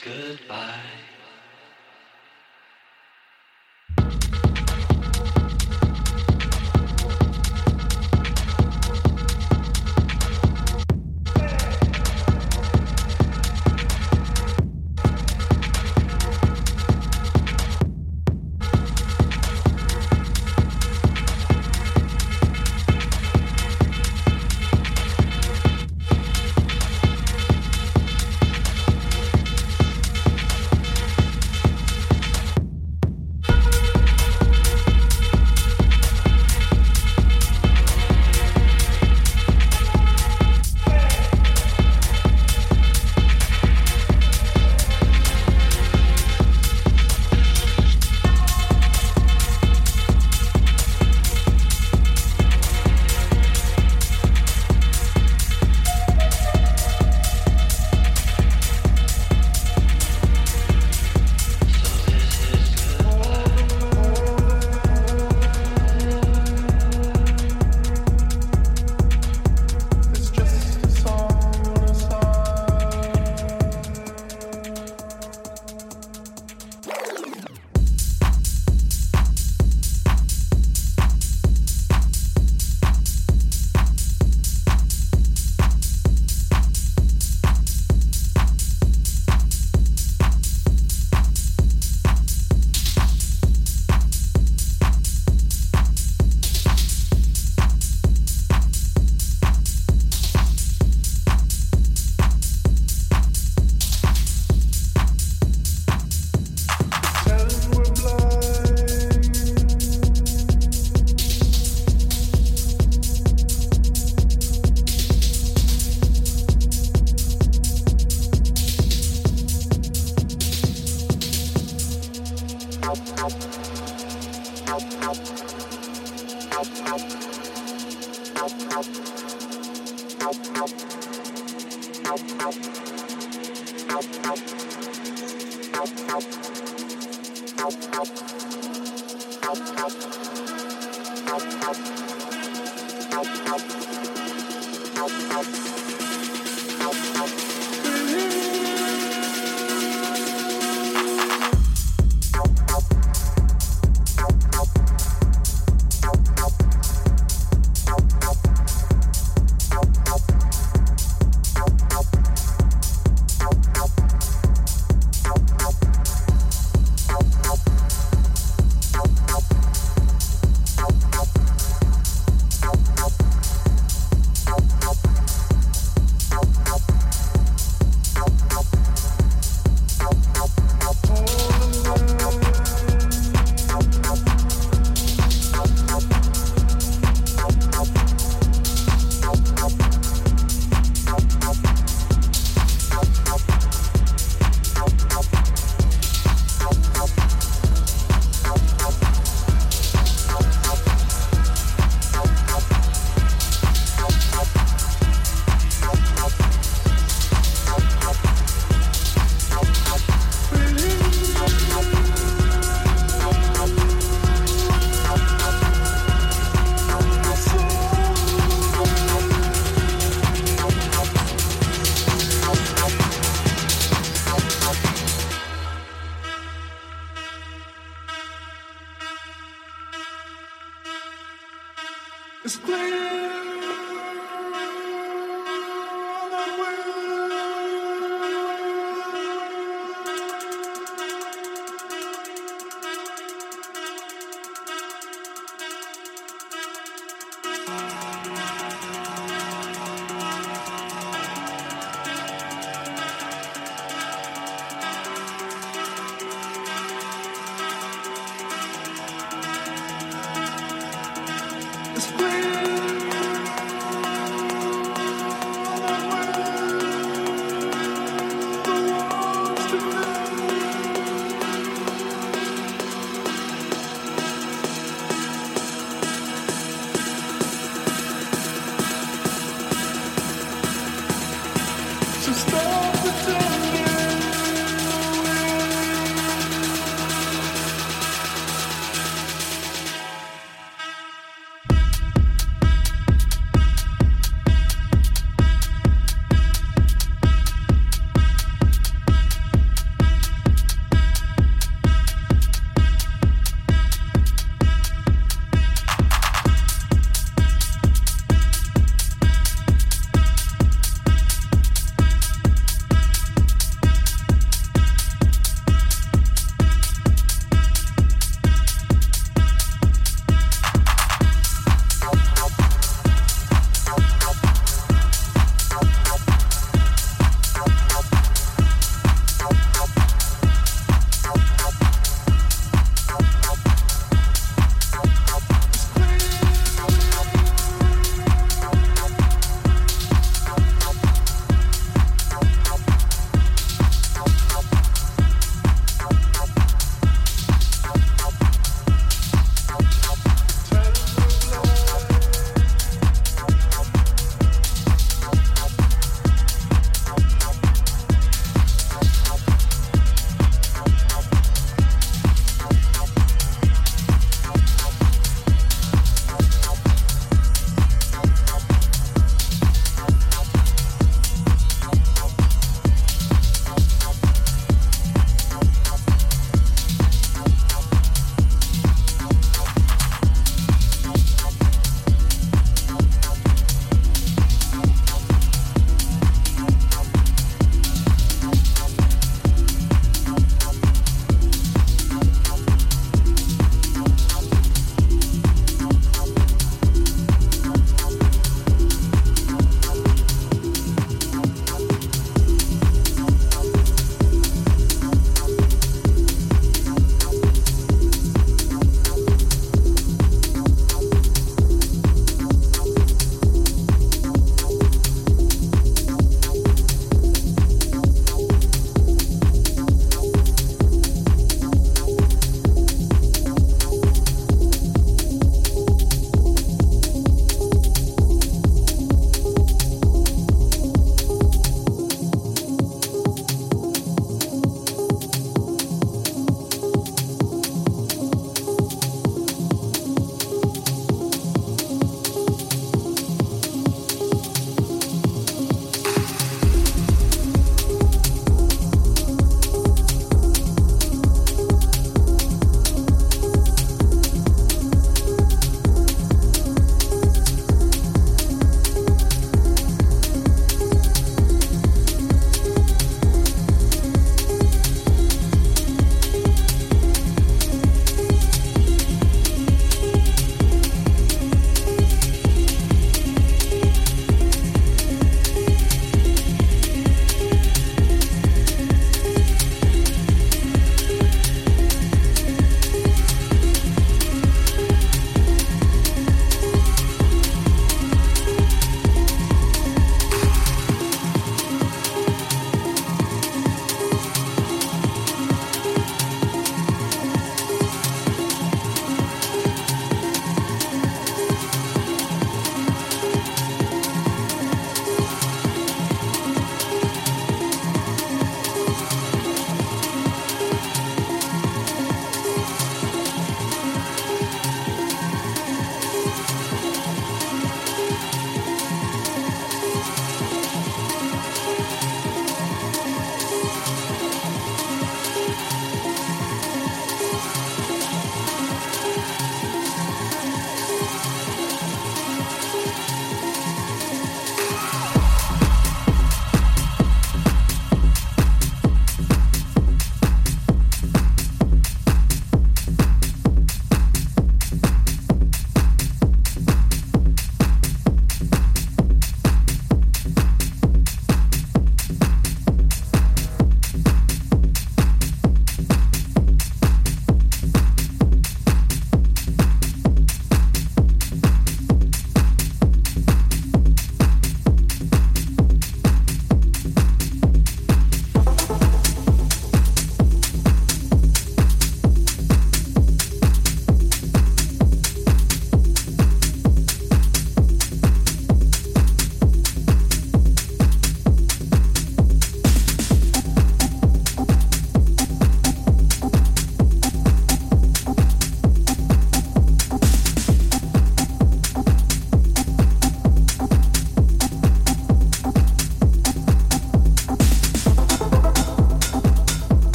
goodbye.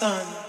Follow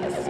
Jones.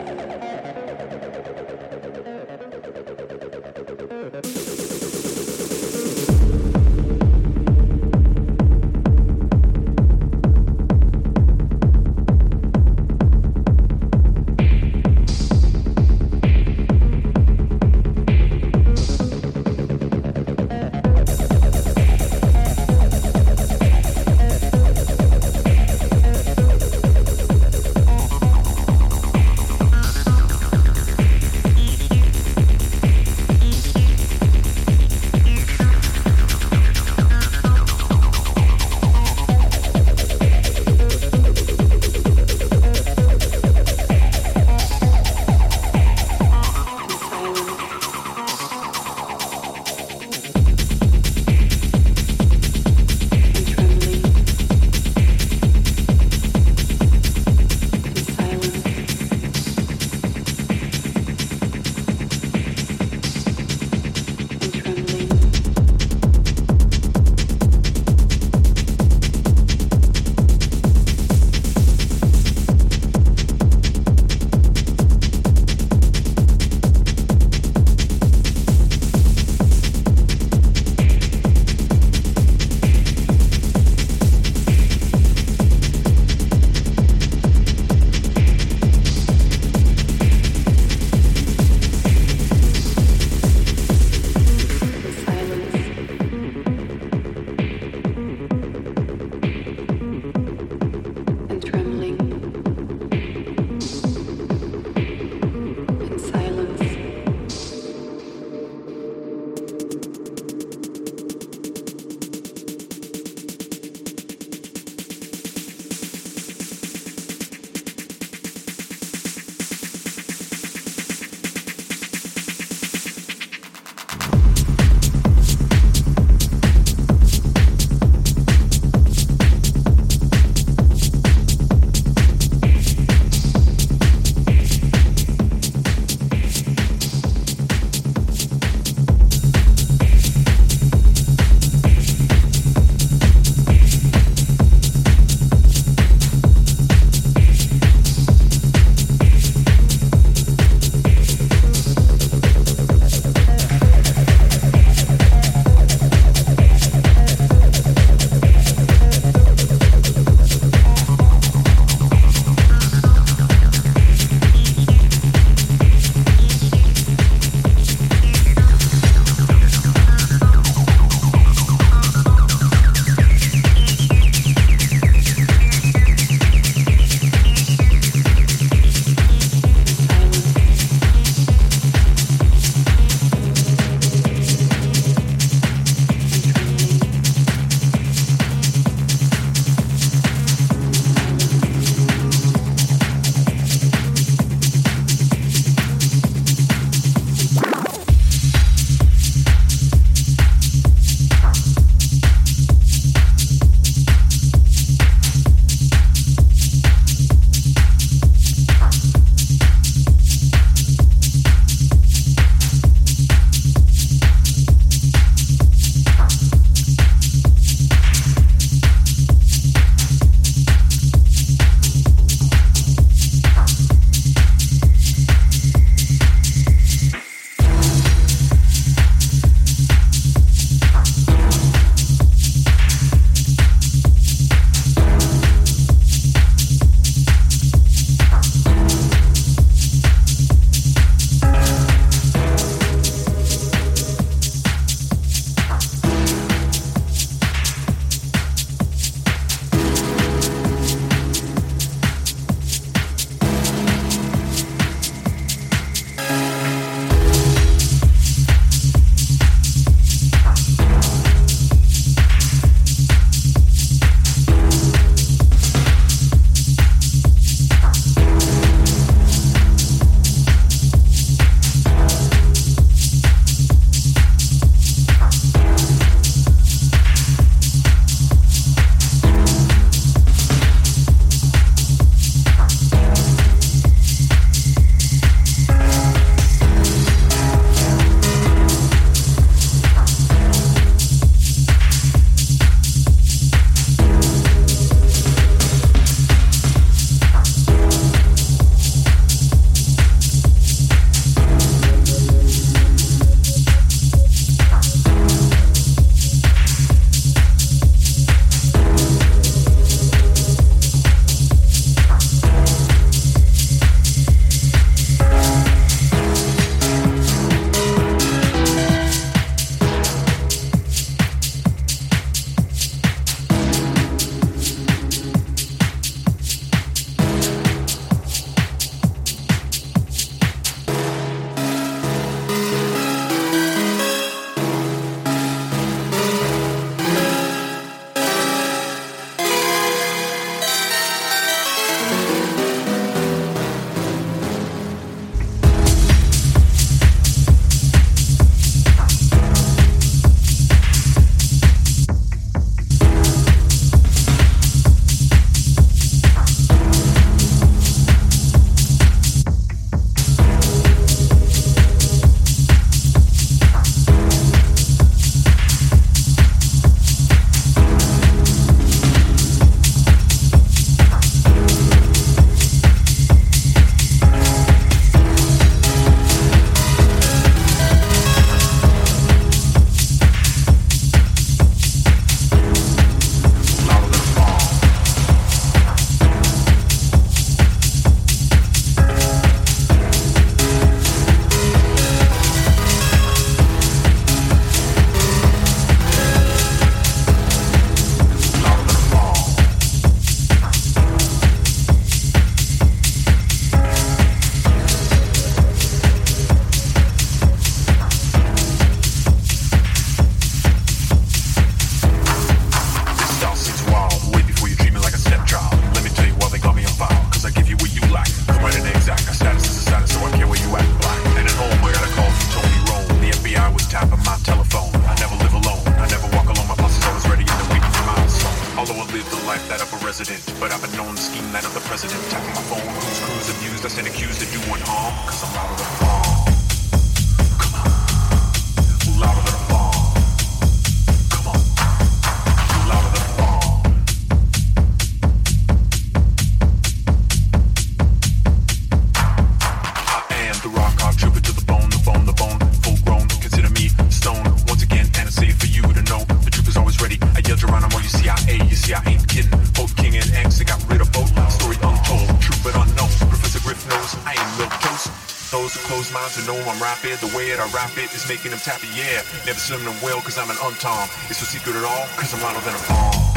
Making them tap tappy, yeah. Never swim them well, cause I'm an untom. It's no secret at all, cause I'm louder than a bomb.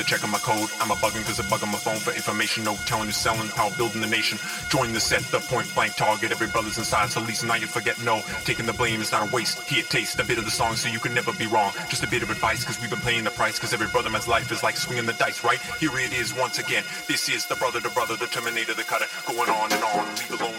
They're checking my code. I'm a bugging because I bug on my phone for information. No telling who's selling, power building the nation. Join the set, the point blank target. Every brother's inside, so at least now you forget no. Taking the blame is not a waste. Here, taste a bit of the song so you can never be wrong. Just a bit of advice because we've been paying the price. Because every brother man's life is like swinging the dice, right? Here it is once again. This is the brother to brother, the terminator, the cutter. Going on and on, leave alone